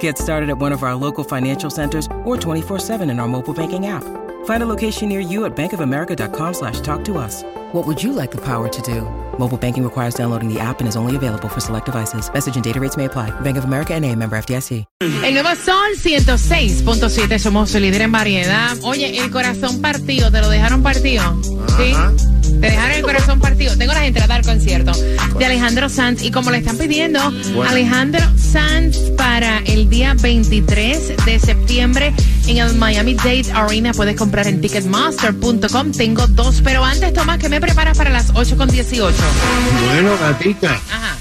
Get started at one of our local financial centers or 24-7 in our mobile banking app. Find a location near you at bankofamerica.com slash talk to us. What would you like the power to do? Mobile banking requires downloading the app and is only available for select devices. Message and data rates may apply. Bank of America and a member FDIC. El nuevo Sol 106.7, somos su líder en variedad. Oye, el corazón partido, ¿te lo dejaron partido? ¿Sí? Te dejaron el corazón partido. Tengo las entradas al concierto de Alejandro Sanz y como le están pidiendo, Alejandro Sanz para el día 23 de septiembre en el Miami Dade Arena. Puedes comprar en ticketmaster.com. Tengo dos, pero antes, Tomás, que me preparas para las 8 con 18. Bueno, gatita, Ajá.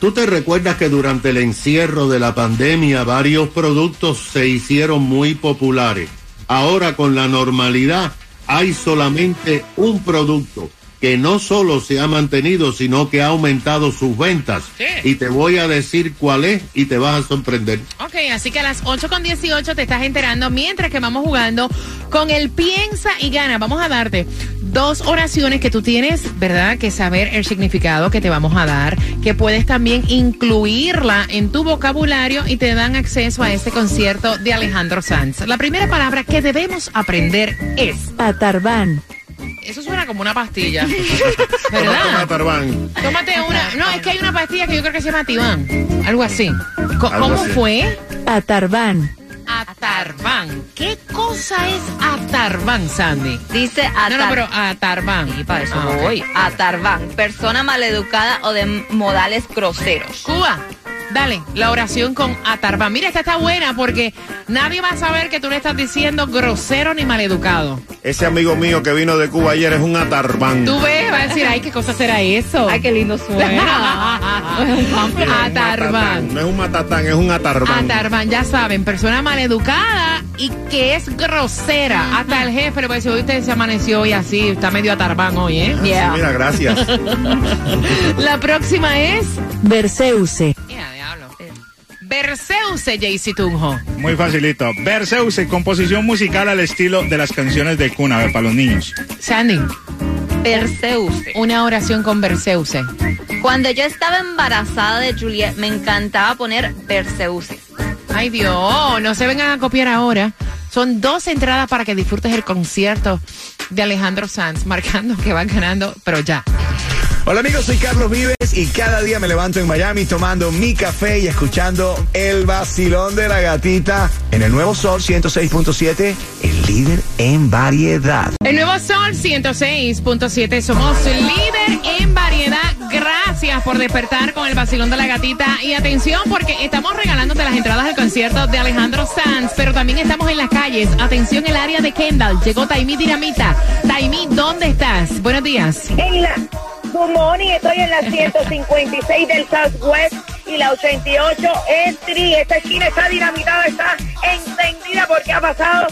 ¿tú te recuerdas que durante el encierro de la pandemia varios productos se hicieron muy populares? Ahora con la normalidad hay solamente un producto que no solo se ha mantenido, sino que ha aumentado sus ventas. Sí. Y te voy a decir cuál es y te vas a sorprender. Ok, así que a las 8 con 18 te estás enterando mientras que vamos jugando con el piensa y gana. Vamos a darte dos oraciones que tú tienes, ¿verdad? Que saber el significado que te vamos a dar, que puedes también incluirla en tu vocabulario y te dan acceso a este concierto de Alejandro Sanz. La primera palabra que debemos aprender es... Atarbán. Eso suena como una pastilla. Toma, ¿Verdad? Tarbán. Tómate una... No, es que hay una pastilla que yo creo que se llama Tibán. Algo así. Algo ¿Cómo así. fue? Atarbán. Atarbán. ¿Qué cosa es Atarbán, Sandy? Dice No, atar... no, pero Atarbán. Sí, para eso Ah, voy. Atarbán. Persona maleducada o de modales groseros. Cuba, dale, la oración con Atarbán. Mira, esta está buena porque nadie va a saber que tú le estás diciendo grosero ni maleducado. Ese amigo mío que vino de Cuba ayer es un atarbán. Tú ves, va a decir, ay, ¿qué cosa será eso? Ay, qué lindo suena. Atarbán. No es un matatán, es un atarbán. Atarbán, ya saben, persona maleducada y que es grosera. Hasta el jefe le puede decir, hoy usted se amaneció hoy así, está medio atarbán hoy, ¿eh? Sí, mira, gracias. La próxima es... Berceuse. Berceuse, Jaycee Tunjo. Muy facilito. Berceuse, composición musical al estilo de las canciones de cuna, a ver, para los niños. Sandy, Perseuse. una oración con Berceuse. Cuando yo estaba embarazada de Juliet, me encantaba poner Perseuse. Ay Dios, no se vengan a copiar ahora. Son dos entradas para que disfrutes el concierto de Alejandro Sanz, marcando que van ganando, pero ya. Hola amigos, soy Carlos Vives y cada día me levanto en Miami tomando mi café y escuchando el vacilón de la gatita en el nuevo Sol 106.7, el líder en variedad. El nuevo Sol 106.7, somos líder en variedad. Gracias por despertar con el vacilón de la gatita. Y atención, porque estamos regalándote las entradas al concierto de Alejandro Sanz, pero también estamos en las calles. Atención, el área de Kendall. Llegó Taimí Dinamita. Taimí, ¿dónde estás? Buenos días. En la Good morning, estoy en la 156 del Southwest y la 88 Street. Esta esquina está dinamitada, está encendida porque ha pasado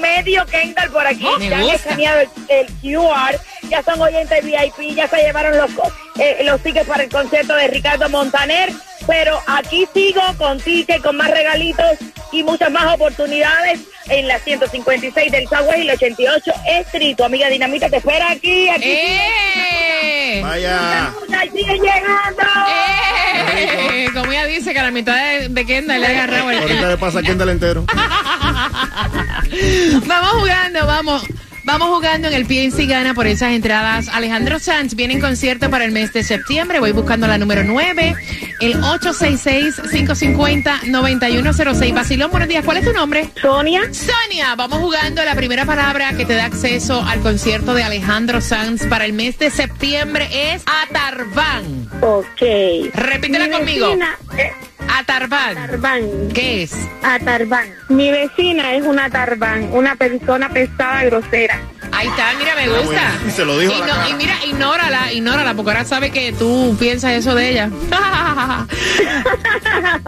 medio Kendall por aquí. Me ya han escaneado el, el QR, ya son oyentes VIP, ya se llevaron los, eh, los tickets para el concierto de Ricardo Montaner. Pero aquí sigo con tickets, con más regalitos y muchas más oportunidades en la 156 del Southwest y la 88 Street. Tu amiga Dinamita te espera aquí, aquí. ¡Eh! Vaya. ¡Ay, sigue llegando! ¡Eh! Como ella dice que a la mitad de, de Kendall le ha agarrado el... Ahorita le pasa a Kendall entero. Vamos jugando, vamos. Vamos jugando en el PNC Gana por esas entradas. Alejandro Sanz viene en concierto para el mes de septiembre. Voy buscando la número 9, el 866-550-9106. Basilón, buenos días. ¿Cuál es tu nombre? Sonia. Sonia, vamos jugando la primera palabra que te da acceso al concierto de Alejandro Sanz para el mes de septiembre es Atarván. Ok. Repítela Mi conmigo. vecina, eh, Atarván. Tarbán. ¿Qué es? Atarbán. Mi vecina es una Tarbán, una persona pesada, grosera. Ahí está, mira, me gusta. bueno, se lo dijo a y, la no- cara. y mira, ignórala, ignórala, porque ahora sabe que tú piensas eso de ella.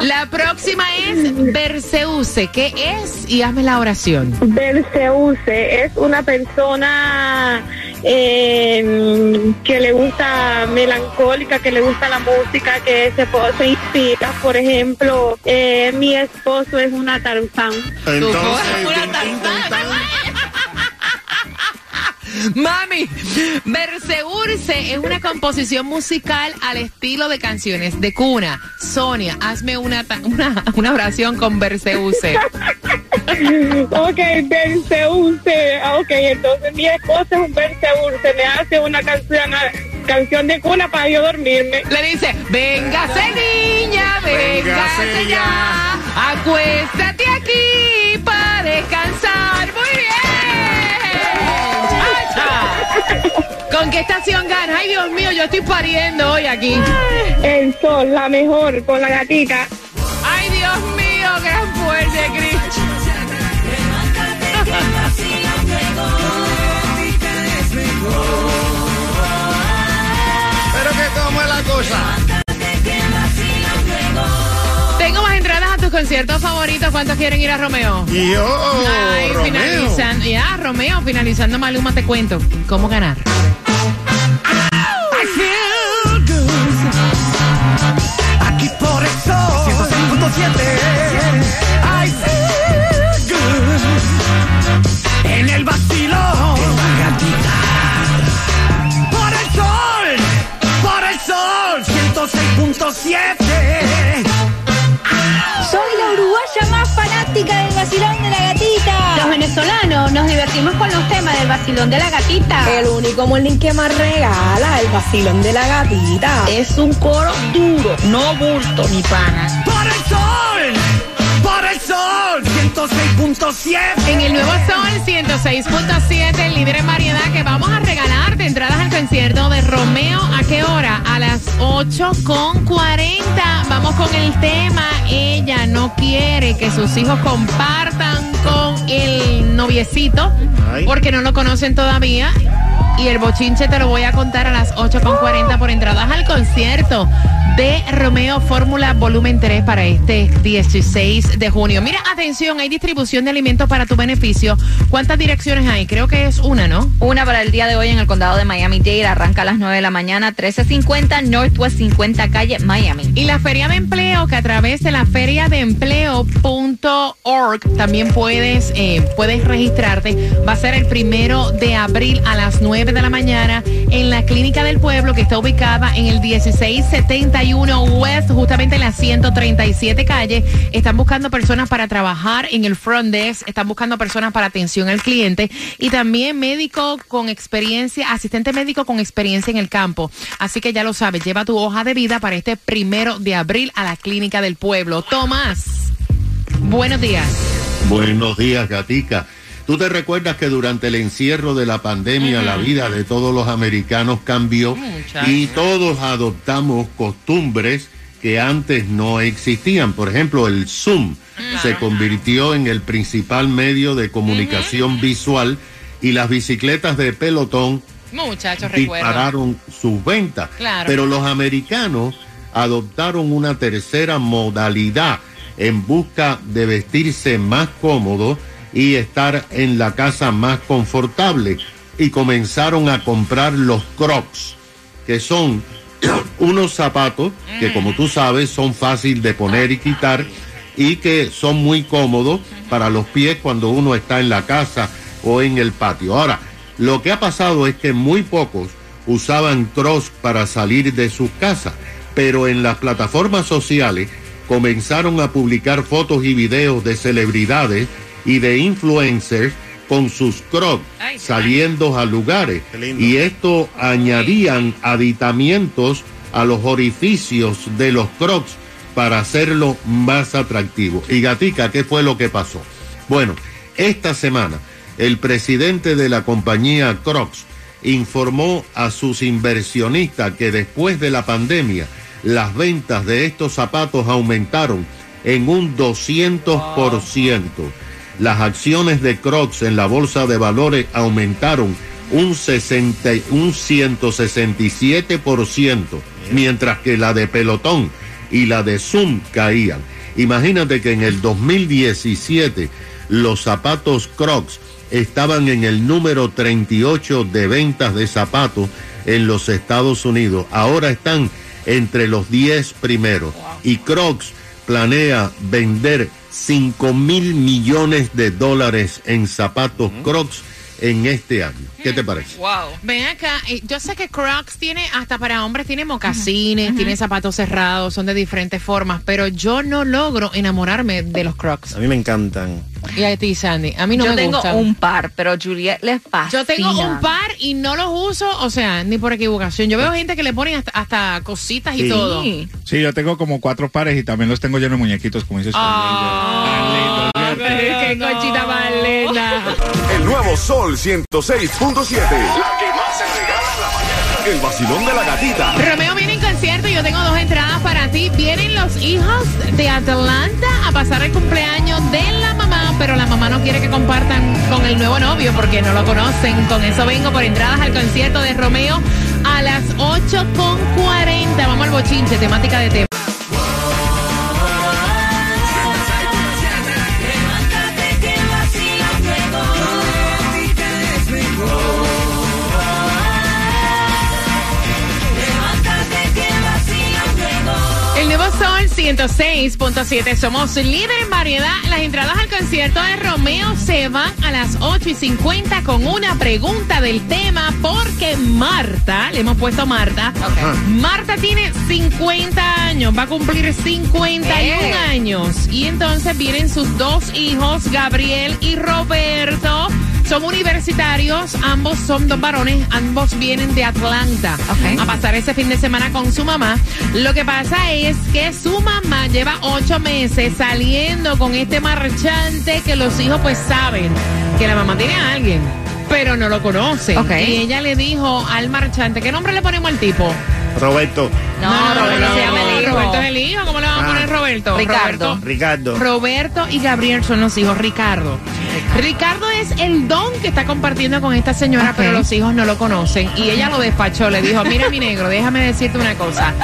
la próxima es Berceuse. ¿Qué es? Y hazme la oración. Belceuse es una persona eh, que le gusta melancólica, que le gusta la música, que se, se inspira. Por ejemplo, eh, mi esposo es una Tarzán. Entonces, Una. Mami, Berceurse es una composición musical al estilo de canciones de cuna. Sonia, hazme una, ta- una, una oración con Berceuse. Ok, Belceuse. Ah, Ok, entonces mi esposo es un Belceuse. Me hace una canción, canción de cuna para yo dormirme. Le dice, véngase niña, véngase Véngase ya, ya. acuéstate aquí para descansar. Muy bien. ¡Acha! ¿Con qué estación gana? Ay, Dios mío, yo estoy pariendo hoy aquí. El sol, la mejor, con la gatita. Ay, Dios mío, gran fuerte, cosa. Tengo más entradas a tus conciertos favoritos. ¿Cuántos quieren ir a Romeo? Y yo, Ay, Romeo. finalizando. Ya, Romeo, finalizando Maluma, te cuento. ¿Cómo ganar? Aquí por eso 106.7 del vacilón de la gatita. Los venezolanos nos divertimos con los temas del vacilón de la gatita. El único molín que más regala el vacilón de la gatita. Es un coro duro, no bulto ni pana. Por el sol Por el sol 106.7 En el nuevo Sol 106.7, el líder en variedad, que vamos a regalarte entradas al concierto de Romeo. ¿A qué hora? A las 8.40. Vamos con el tema. Ella no quiere que sus hijos compartan con el noviecito porque no lo conocen todavía. Y el bochinche te lo voy a contar a las 8.40 por entradas al concierto de Romeo Fórmula Volumen 3 para este 16 de junio. Mira, atención, hay distribución de alimentos para tu beneficio. ¿Cuántas direcciones hay? Creo que es una, ¿no? Una para el día de hoy en el condado de Miami-Dade. Arranca a las 9 de la mañana, 1350 Northwest 50 Calle, Miami. Y la feria de empleo, que a través de la feria de empleo.org también puedes, eh, puedes registrarte. Va a ser el primero de abril a las 9 de la mañana en la Clínica del Pueblo, que está ubicada en el 1671 West, justamente en la 137 calle. Están buscando personas para trabajar en el front desk, están buscando personas para atención al cliente y también médico con experiencia, asistente médico con experiencia en el campo. Así que ya lo sabes, lleva tu hoja de vida para este primero de abril a la Clínica del Pueblo. Tomás, buenos días. Buenos días, Gatica. ¿Tú te recuerdas que durante el encierro de la pandemia la vida de todos los americanos cambió y todos adoptamos costumbres que antes no existían? Por ejemplo, el Zoom se convirtió en el principal medio de comunicación visual y las bicicletas de pelotón Muchachos, recuerdo. dispararon sus ventas. Claro. Pero los americanos adoptaron una tercera modalidad en busca de vestirse más cómodo y estar en la casa más confortable y comenzaron a comprar los crocs, que son unos zapatos que como tú sabes son fácil de poner y quitar y que son muy cómodos para los pies cuando uno está en la casa o en el patio. Ahora, lo que ha pasado es que muy pocos usaban crocs para salir de sus casas, pero en las plataformas sociales comenzaron a publicar fotos y videos de celebridades y de influencers con sus crocs Ay, saliendo a lugares y esto añadían aditamientos a los orificios de los crocs para hacerlo más atractivo. Y Gatica, ¿qué fue lo que pasó? Bueno, esta semana el presidente de la compañía Crocs informó a sus inversionistas que después de la pandemia las ventas de estos zapatos aumentaron en un 200%. Las acciones de Crocs en la bolsa de valores aumentaron un, 60, y- un 167%, mientras que la de Pelotón y la de Zoom caían. Imagínate que en el 2017 los zapatos Crocs estaban en el número 38 de ventas de zapatos en los Estados Unidos. Ahora están entre los 10 primeros. Y Crocs planea vender 5 mil millones de dólares en zapatos Crocs en este año. ¿Qué te parece? Wow. Ven acá, eh, yo sé que Crocs tiene, hasta para hombres, tiene mocasines, tiene zapatos cerrados, son de diferentes formas, pero yo no logro enamorarme de los Crocs. A mí me encantan. Y a ti, Sandy, a mí no Yo me tengo gustan. un par, pero Juliet les pasa. Yo tengo un par y no los uso, o sea, ni por equivocación. Yo veo gente que le ponen hasta, hasta cositas y todo. Sí. Sí, yo tengo como cuatro pares y también los tengo llenos de muñequitos, como dices. Ah, qué más linda. El nuevo Sol 106.7. La que más se regala en la mañana. El vacilón de la gatita. Romeo viene en concierto y yo tengo dos entradas para ti. Vienen los hijos de Atlanta a pasar el cumpleaños de la mamá, pero la mamá no quiere que compartan con el nuevo novio porque no lo conocen. Con eso vengo por entradas al concierto de Romeo a las 8.40. Vamos al bochinche, temática de tema. Sol 106.7. Somos líder en variedad. Las entradas al concierto de Romeo se van a las 8 y 50 con una pregunta del tema porque Marta, le hemos puesto Marta, Marta tiene 50 años, va a cumplir 51 Eh. años. Y entonces vienen sus dos hijos, Gabriel y Roberto. Son universitarios, ambos son dos varones, ambos vienen de Atlanta Ok. a pasar ese fin de semana con su mamá. Lo que pasa es que su mamá lleva ocho meses saliendo con este marchante que los hijos pues saben que la mamá tiene a alguien, pero no lo conoce. Y ella le dijo al marchante, ¿qué nombre le ponemos al tipo? Roberto. No, Roberto se llama el hijo. Roberto es el hijo, ¿cómo le vamos a Ah. poner Roberto? Ricardo. Roberto. Ricardo. Roberto y Gabriel son los hijos. Ricardo. Ricardo es el don que está compartiendo con esta señora, pero los hijos no lo conocen. Y ella lo despachó, le dijo, mira mi negro, déjame decirte una cosa.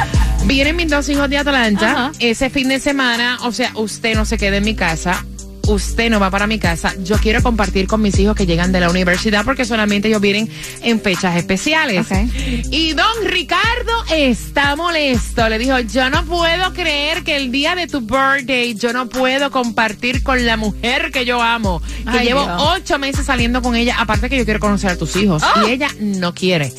Vienen mis dos hijos de Atlanta ese fin de semana, o sea, usted no se quede en mi casa. Usted no va para mi casa. Yo quiero compartir con mis hijos que llegan de la universidad porque solamente ellos vienen en fechas especiales. Y don Ricardo está molesto. Le dijo, yo no puedo creer que el día de tu birthday yo no puedo compartir con la mujer que yo amo. Que Ay, llevo Dios. ocho meses saliendo con ella. Aparte que yo quiero conocer a tus hijos. Ah. Y ella no quiere.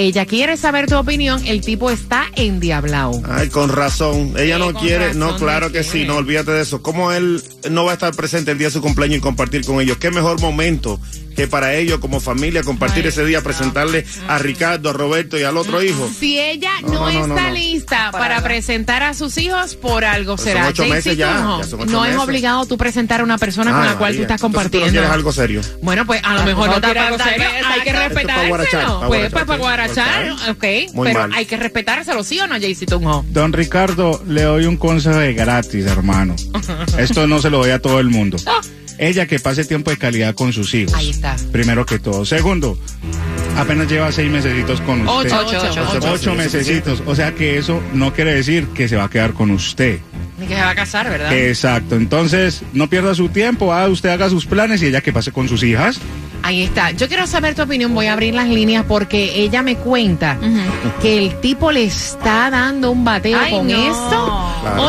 Ella quiere saber tu opinión. El tipo está endiablado. Ay, con razón. Ella Sí, no quiere. no, claro que sí. No, olvídate de eso. ¿Cómo él no va a estar presente el día de su cumpleaños y compartir con ellos? ¿Qué mejor momento que para ellos como familia compartir Ay, ese día, presentarle a Ricardo, a Roberto y al otro hijo? Si ella no, No, no, no, está no, no. lista para, Para- presentar a sus hijos, por algo Pues será. son ocho Jaycee meses ya, Tunjo, ya son ocho no es obligado tú presentar a una persona con Ay, la cual tú estás Entonces, ¿tú no compartiendo. quieres algo serio? Bueno, pues a lo Ah, mejor no no quiere está algo serio. Hay que besos. Esto es para guarachar, respetárselo. para Pues, guarachar, pues para ok. guarachar, ok. Muy pero mal. hay que respetárselo, ¿sí o no, Jaycee Tunjo? Don Ricardo, le doy un consejo de gratis, hermano. Esto no se lo doy a todo el mundo. Ella que pase tiempo de calidad con sus hijos. Ahí está. Primero que todo. Segundo, apenas lleva seis mesecitos con usted. Ocho, ocho, ocho, ocho. Ocho mesecitos. O sea que eso no quiere decir que se va a quedar con usted. Ni que se va a casar, ¿verdad? Exacto. Entonces, no pierda su tiempo. Ah, usted haga sus planes y ella que pase con sus hijas. Ahí está. Yo quiero saber tu opinión. Voy a abrir las líneas porque ella me cuenta que el tipo le está dando un bateo Ay, con no. esto. Claro.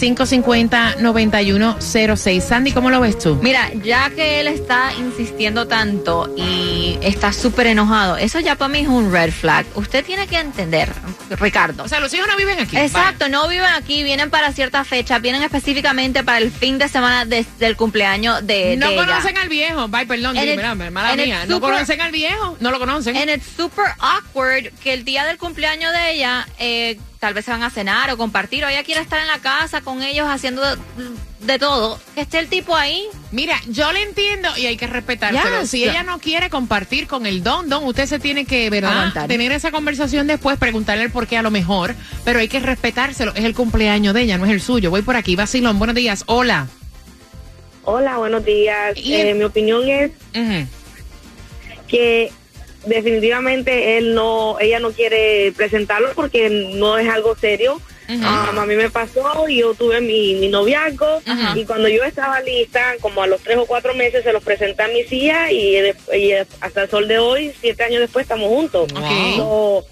550-9106. Sandy, ¿cómo lo ves tú? Mira, ya que él está insistiendo tanto y está súper enojado, eso ya para mí es un red flag. Usted tiene que entender, Ricardo. O sea, los hijos no viven aquí. Exacto, no viven aquí, vienen para cierta fecha, vienen específicamente para el fin de semana de- del cumpleaños de, No de ella. conocen al viejo. Bye, perdón, it's- mira, mala mía. No conocen al viejo. No lo conocen. And it's super awkward que el día del cumpleaños de ella, eh, tal vez se van a cenar o compartir, o ella quiere estar en la casa con ellos haciendo de, de todo. Que esté el tipo ahí. Mira, yo le entiendo y hay que respetárselo. Yes. Si ella no quiere compartir con el don, don, usted se tiene que, ¿verdad? Aguantar. Tener esa conversación después, preguntarle el por qué a lo mejor, pero hay que respetárselo. Es el cumpleaños de ella, no es el suyo. Voy por aquí, Vacilón. Buenos días. Hola. Hola, buenos días. Y Eh, el- mi opinión es que definitivamente él no, ella no quiere presentarlo porque no es algo serio. Ujú. Ah, a mí me pasó, yo tuve mi, mi noviazgo y cuando yo estaba lista, como a los tres o cuatro meses, se los presenté a mi hija y, y hasta el sol de hoy, siete años después, estamos juntos. Ok. So,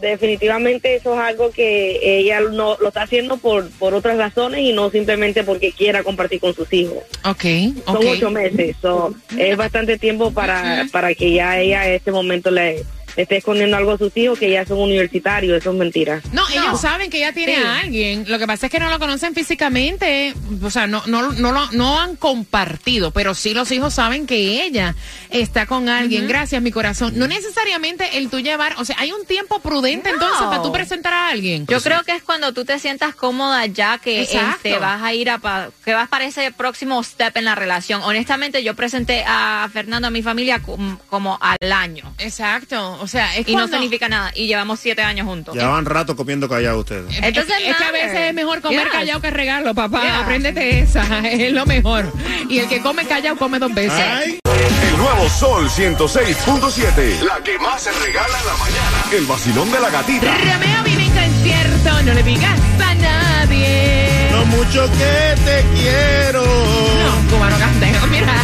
definitivamente eso es algo que ella no lo está haciendo por, por otras razones y no simplemente porque quiera compartir con sus hijos. Ok, Son ocho meses, so, es bastante tiempo para, para que ya ella en este momento le esté escondiendo algo a sus hijos que ya son universitarios, eso es mentira. No, ellos saben que ella tiene Sí. a alguien. Lo que pasa es que no lo conocen físicamente. O sea, no, no, no, lo- no han compartido, pero sí los hijos saben que ella está con alguien. Gracias, mi corazón. No necesariamente el tú llevar, o sea, hay un tiempo prudente entonces para tú presentar a alguien. Yo creo que es cuando tú te sientas cómoda ya que Exacto. este, vas a ir a pa- que vas para ese próximo step en la relación. Honestamente, yo presenté a Fernando a mi familia com- como al año. Exacto. O sea, es y no significa nada. Y llevamos siete años juntos. Llevan rato comiendo callado ustedes. Entonces, es, es que a veces es mejor comer Yes. callado que regalo, papá. Yeah. Apréndete esa, es lo mejor. Y el que come callado come dos veces. El nuevo Sol 106.7. La que más se regala en la mañana. El vacilón de la gatita. Romeo viene en concierto, no le digas a nadie. Lo mucho que te quiero. No, cubano canteo, mira.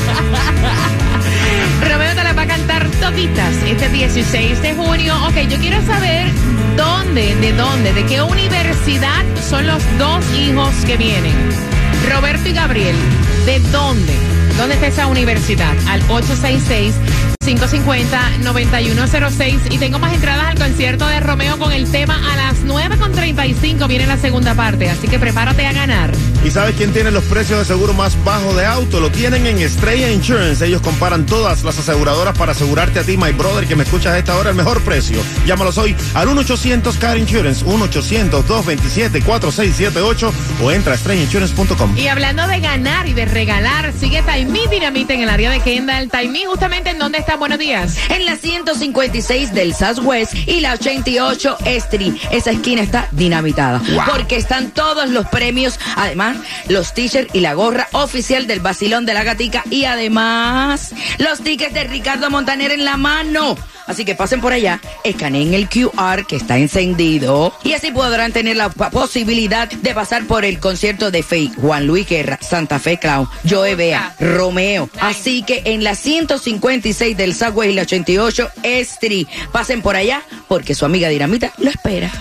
Romeo toditas este 16 de junio. Ok, yo quiero saber dónde, de dónde, de qué universidad son los dos hijos que vienen. Roberto y Gabriel, ¿de dónde? ¿Dónde está esa universidad? Al 866-550-9106. Y tengo más entradas al concierto de Romeo con el tema a las 9.35. Viene la segunda parte, así que prepárate a ganar. ¿Y sabes quién tiene los precios de seguro más bajos de auto? Lo tienen en Estrella Insurance. Ellos comparan todas las aseguradoras para asegurarte a ti, my brother, que me escuchas a esta hora, el mejor precio. Llámalos hoy al 1-800-CAR Insurance, 1-800-227-4678 o entra a estrellainsurance.com. Y hablando de ganar y de regalar, sigue Taimí Dinamita en el área de Kendall. Taimí, justamente en dónde está. Buenos días. En la 156 del Southwest y la 88 Street. Esa esquina está dinamitada. Porque están todos los premios. Además, los t-shirts y la gorra oficial del Basilón de la Gatica. Y además, los tickets de Ricardo Montaner en la mano. Así que pasen por allá, escaneen el QR que está encendido y así podrán tener la posibilidad de pasar por el concierto de Faye, Juan Luis Guerra, Santa Fe Clown, Joe Bea, Romeo. Así que en la 156 del Subway y la 88 Street, pasen por allá porque su amiga Dinamita lo espera.